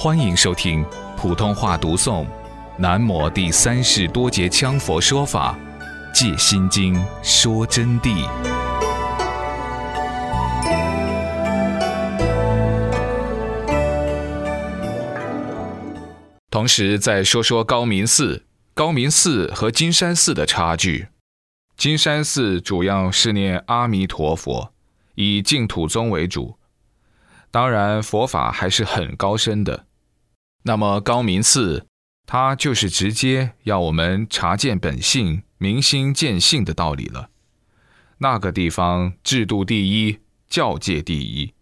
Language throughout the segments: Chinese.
欢迎收听普通话读诵《南摩第三世多杰羌佛说法借心经说真谛》。同时再说说高明寺，高明寺和金山寺的差距。金山寺主要是念阿弥陀佛，以净土宗为主。当然，佛法还是很高深的。那么高明寺，它就是直接要我们察见本性、明心见性的道理了。那个地方制度第一，教界第一。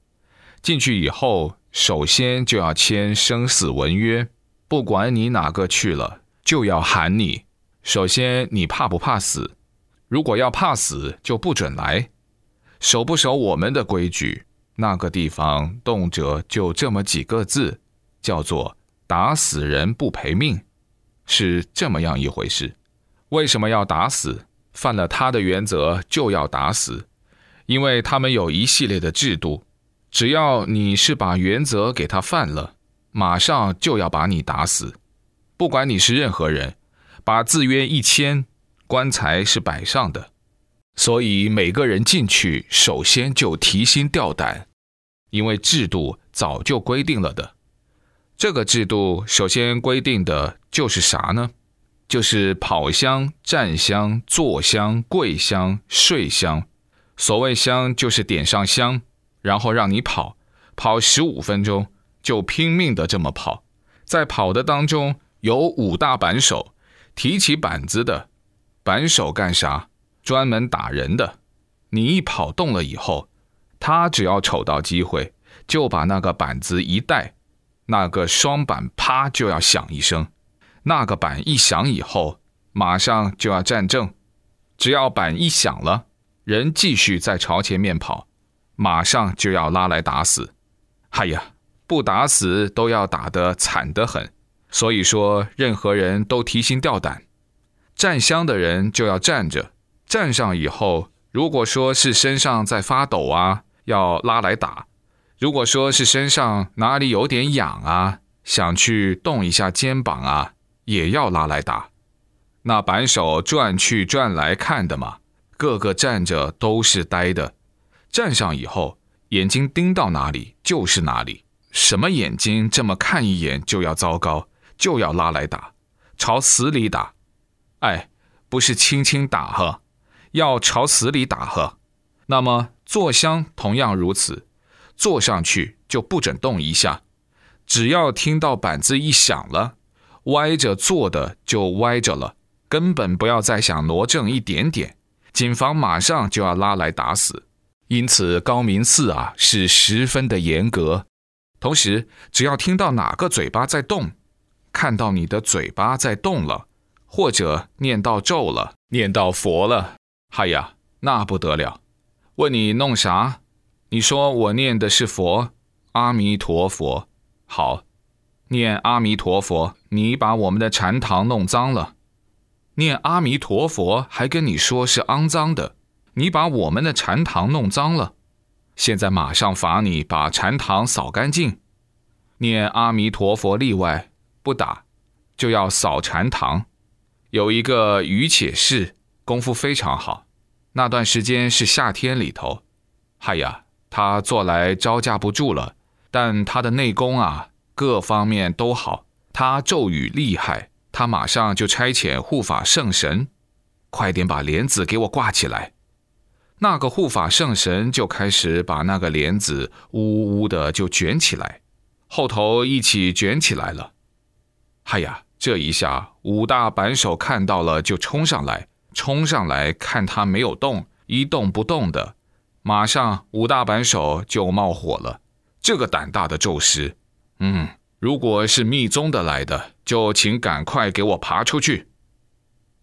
进去以后，首先就要签生死文约，不管你哪个去了，就要喊你。首先，你怕不怕死？如果要怕死，就不准来。守不守我们的规矩？那个地方动辄就这么几个字，叫做“打死人不赔命”，是这么样一回事。为什么要打死？犯了他的原则就要打死，因为他们有一系列的制度，只要你是把原则给他犯了，马上就要把你打死。不管你是任何人，把字约一签，棺材是摆上的。所以每个人进去，首先就提心吊胆，因为制度早就规定了的。这个制度首先规定的就是啥呢？就是跑香、站香、坐香、跪香、睡香。所谓香，就是点上香，然后让你跑，跑十五分钟，就拼命的这么跑。在跑的当中，有五大板手，提起板子的。板手干啥？专门打人的，你一跑动了以后，他只要瞅到机会，就把那个板子一带，那个双板啪就要响一声，那个板一响以后，马上就要站正，只要板一响了，人继续再朝前面跑，马上就要拉来打死。哎呀，不打死都要打得惨得很，所以说任何人都提心吊胆，站香的人就要站着。站上以后，如果说是身上在发抖啊，要拉来打；如果说是身上哪里有点痒啊，想去动一下肩膀啊，也要拉来打。那板手转去转来看的嘛，个个站着都是呆的。站上以后，眼睛盯到哪里就是哪里。什么眼睛这么看一眼就要糟糕，就要拉来打，朝死里打。哎，不是轻轻打哈。要朝死里打呵，那么坐香同样如此，坐上去就不准动一下，只要听到板子一响了，歪着坐的就歪着了，根本不要再想挪正一点点，警方马上就要拉来打死。因此高明寺啊是十分的严格，同时只要听到哪个嘴巴在动，看到你的嘴巴在动了，或者念到咒了，念到佛了。嗨呀，那不得了！问你弄啥？你说我念的是佛，阿弥陀佛。好，念阿弥陀佛，你把我们的禅堂弄脏了。念阿弥陀佛还跟你说是肮脏的，你把我们的禅堂弄脏了。现在马上罚你把禅堂扫干净。念阿弥陀佛例外，不打，就要扫禅堂。有一个于且氏。功夫非常好，那段时间是夏天里头，嗨呀，他做来招架不住了。但他的内功啊，各方面都好，他咒语厉害，他马上就差遣护法圣神，快点把帘子给我挂起来。那个护法圣神就开始把那个帘子呜呜的就卷起来，后头一起卷起来了。嗨呀，这一下五大板手看到了就冲上来。冲上来看他没有动，一动不动的，马上五大板手就冒火了。这个胆大的咒师，嗯，如果是密宗的来的，就请赶快给我爬出去。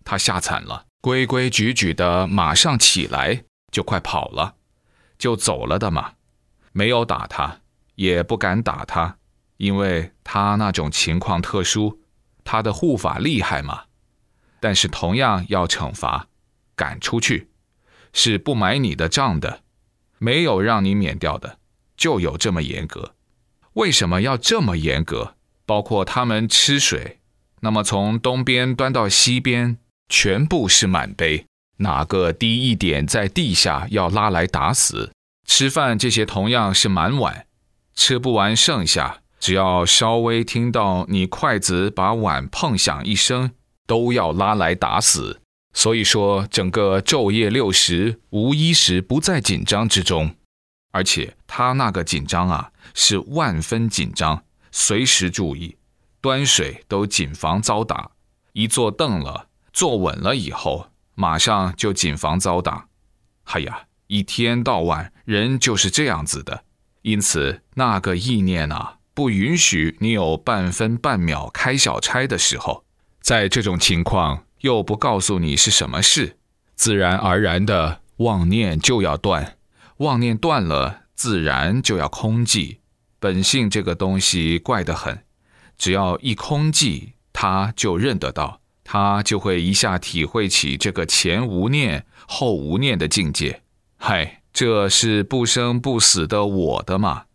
他吓惨了，规规矩矩的马上起来，就快跑了，就走了的嘛。没有打他，也不敢打他，因为他那种情况特殊，他的护法厉害嘛。但是同样要惩罚，赶出去，是不买你的账的，没有让你免掉的，就有这么严格。为什么要这么严格？包括他们吃水，那么从东边端到西边，全部是满杯。哪个低一点在地下要拉来打死？吃饭这些同样是满碗，吃不完剩下，只要稍微听到你筷子把碗碰响一声，都要拉来打死。所以说，整个昼夜六时无一时不在紧张之中，而且他那个紧张啊，是万分紧张，随时注意，端水都谨防遭打。一坐凳了，坐稳了以后，马上就谨防遭打。哎呀，一天到晚人就是这样子的，因此那个意念啊，不允许你有半分半秒开小差的时候。在这种情况。又不告诉你是什么事，自然而然的妄念就要断，妄念断了，自然就要空寂。本性这个东西怪得很，只要一空寂，他就认得到，他就会一下体会起这个前无念后无念的境界。嗨，这是不生不死的我的嘛。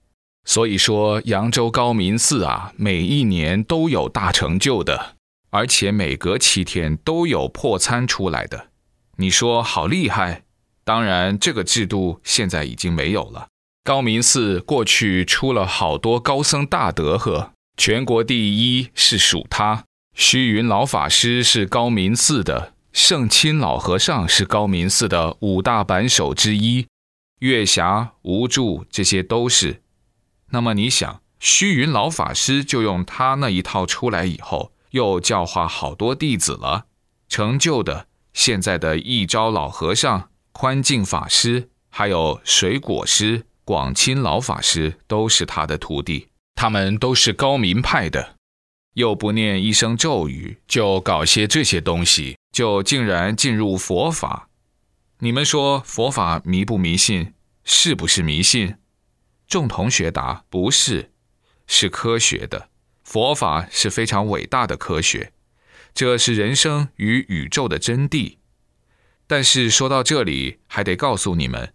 所以说，扬州高明寺啊，每一年都有大成就的。而且每隔七天都有破参出来的，你说好厉害？当然，这个制度现在已经没有了。高明寺过去出了好多高僧大德呵，全国第一是属他。虚云老法师是高明寺的，圣亲老和尚是高明寺的五大板手之一，月霞、无助这些都是。那么你想，虚云老法师就用他那一套出来以后。又教化好多弟子了，成就的现在的一招老和尚、宽进法师，还有水果师、广钦老法师，都是他的徒弟。他们都是高明派的，又不念一声咒语，就搞些这些东西，就竟然进入佛法。你们说佛法迷不迷信？是不是迷信？众同学答：不是，是科学的。佛法是非常伟大的科学，这是人生与宇宙的真谛。但是说到这里，还得告诉你们，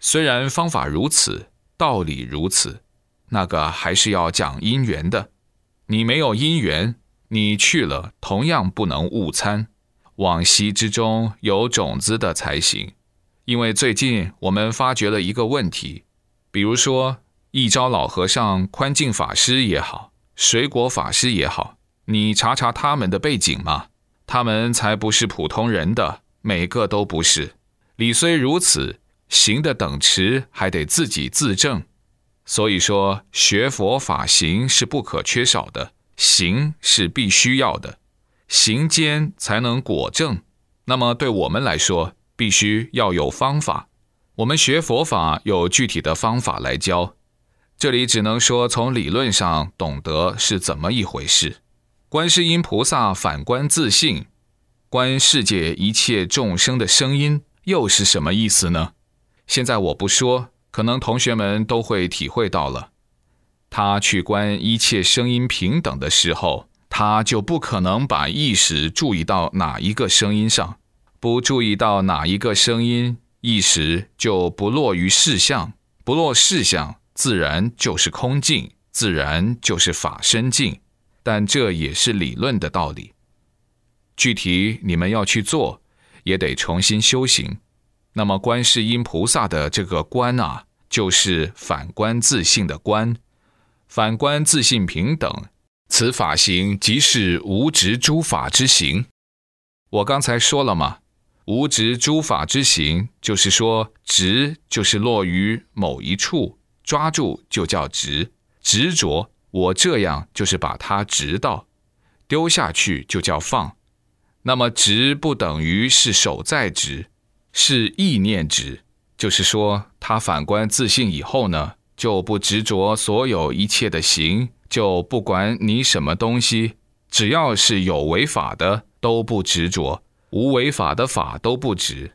虽然方法如此，道理如此，那个还是要讲因缘的。你没有因缘，你去了同样不能误参。往昔之中有种子的才行。因为最近我们发觉了一个问题，比如说一招老和尚、宽进法师也好。水果法师也好，你查查他们的背景嘛，他们才不是普通人的，每个都不是。理虽如此，行的等持还得自己自证。所以说，学佛法行是不可缺少的，行是必须要的，行间才能果证。那么对我们来说，必须要有方法。我们学佛法有具体的方法来教。这里只能说从理论上懂得是怎么一回事。观世音菩萨反观自性，观世界一切众生的声音，又是什么意思呢？现在我不说，可能同学们都会体会到了。他去观一切声音平等的时候，他就不可能把意识注意到哪一个声音上，不注意到哪一个声音，意识就不落于事相，不落事相。自然就是空境，自然就是法身境，但这也是理论的道理。具体你们要去做，也得重新修行。那么观世音菩萨的这个观啊，就是反观自性的观，反观自性平等，此法行即是无执诸法之行。我刚才说了嘛，无执诸法之行，就是说执就是落于某一处。抓住就叫执，执着我这样就是把它执到，丢下去就叫放。那么执不等于是手在执，是意念执，就是说他反观自信以后呢，就不执着所有一切的行，就不管你什么东西，只要是有违法的都不执着，无违法的法都不执。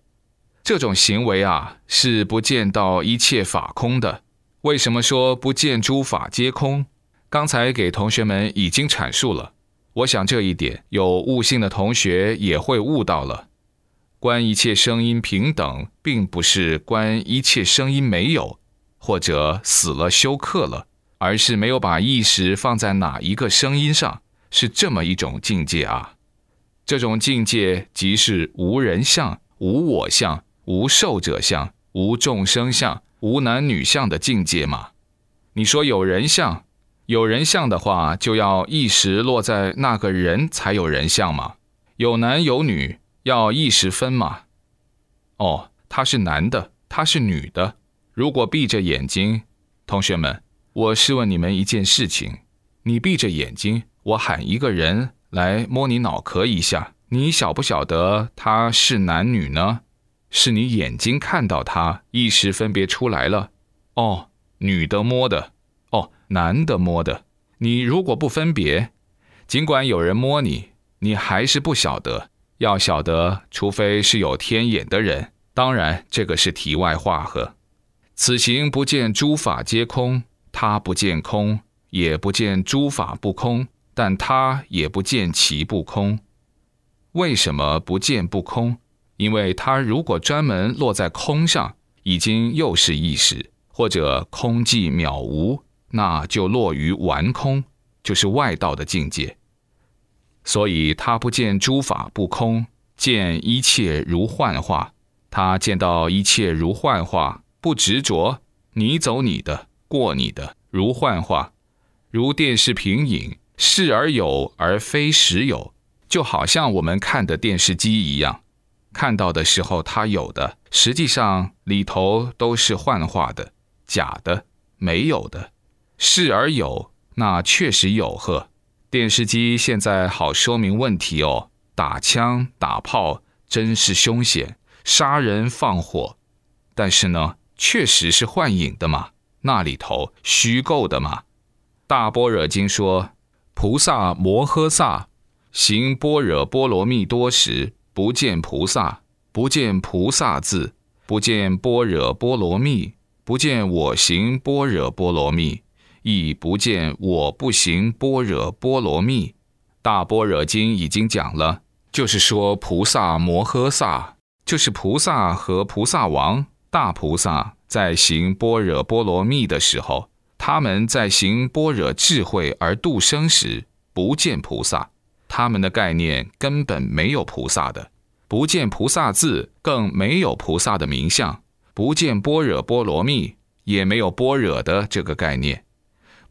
这种行为啊，是不见到一切法空的。为什么说不见诸法皆空？刚才给同学们已经阐述了。我想这一点有悟性的同学也会悟到了。观一切声音平等，并不是观一切声音没有，或者死了休克了，而是没有把意识放在哪一个声音上，是这么一种境界啊。这种境界即是无人相、无我相、无受者相、无众生相、无男女相的境界嘛。你说有人相，有人相的话，就要意识落在那个人才有人相嘛。有男有女，要意识分嘛。哦，他是男的，他是女的。如果闭着眼睛，同学们，我试问你们一件事情：你闭着眼睛，我喊一个人来摸你脑壳一下，你晓不晓得他是男女呢？是你眼睛看到他，意识分别出来了。哦。女的摸的，哦，男的摸的。你如果不分别，尽管有人摸你，你还是不晓得。要晓得，除非是有天眼的人。当然，这个是题外话呵。此行不见诸法皆空，他不见空，也不见诸法不空，但他也不见其不空。为什么不见不空？因为他如果专门落在空上，已经又是意识。或者空寂渺无，那就落于完空，就是外道的境界。所以他不见诸法不空，见一切如幻化。他见到一切如幻化，不执着，你走你的，过你的，如幻化，如电视屏影，视而有而非实有，就好像我们看的电视机一样，看到的时候它有的，实际上里头都是幻化的。假的，没有的，是而有，那确实有呵。电视机现在好说明问题哦，打枪打炮真是凶险，杀人放火，但是呢，确实是幻影的嘛，那里头虚构的嘛。大般若经说，菩萨摩诃萨行般若波罗蜜多时，不见菩萨，不见菩萨字，不见般若波罗蜜。不见我行般若波罗蜜，亦不见我不行般若波罗蜜。大般若经已经讲了，就是说菩萨摩诃萨，就是菩萨和菩萨王大菩萨在行般若波罗蜜的时候，他们在行般若智慧而度生时，不见菩萨，他们的概念根本没有菩萨的，不见菩萨字，更没有菩萨的名相。不见般若波罗蜜，也没有般若的这个概念；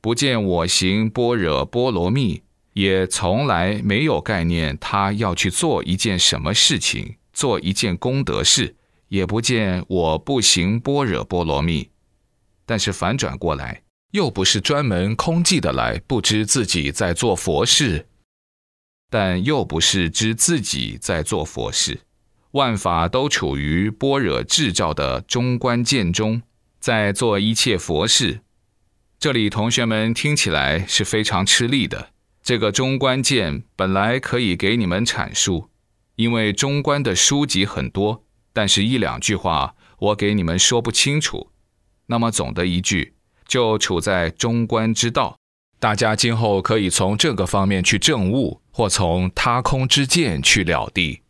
不见我行般若波罗蜜，也从来没有概念。他要去做一件什么事情，做一件功德事，也不见我不行般若波罗蜜。但是反转过来，又不是专门空寂的来，不知自己在做佛事，但又不是知自己在做佛事。万法都处于般若智照的中观见中，在做一切佛事。这里同学们听起来是非常吃力的。这个中观见本来可以给你们阐述，因为中观的书籍很多，但是一两句话我给你们说不清楚。那么总的一句，就处在中观之道。大家今后可以从这个方面去证悟，或从他空之见去了地。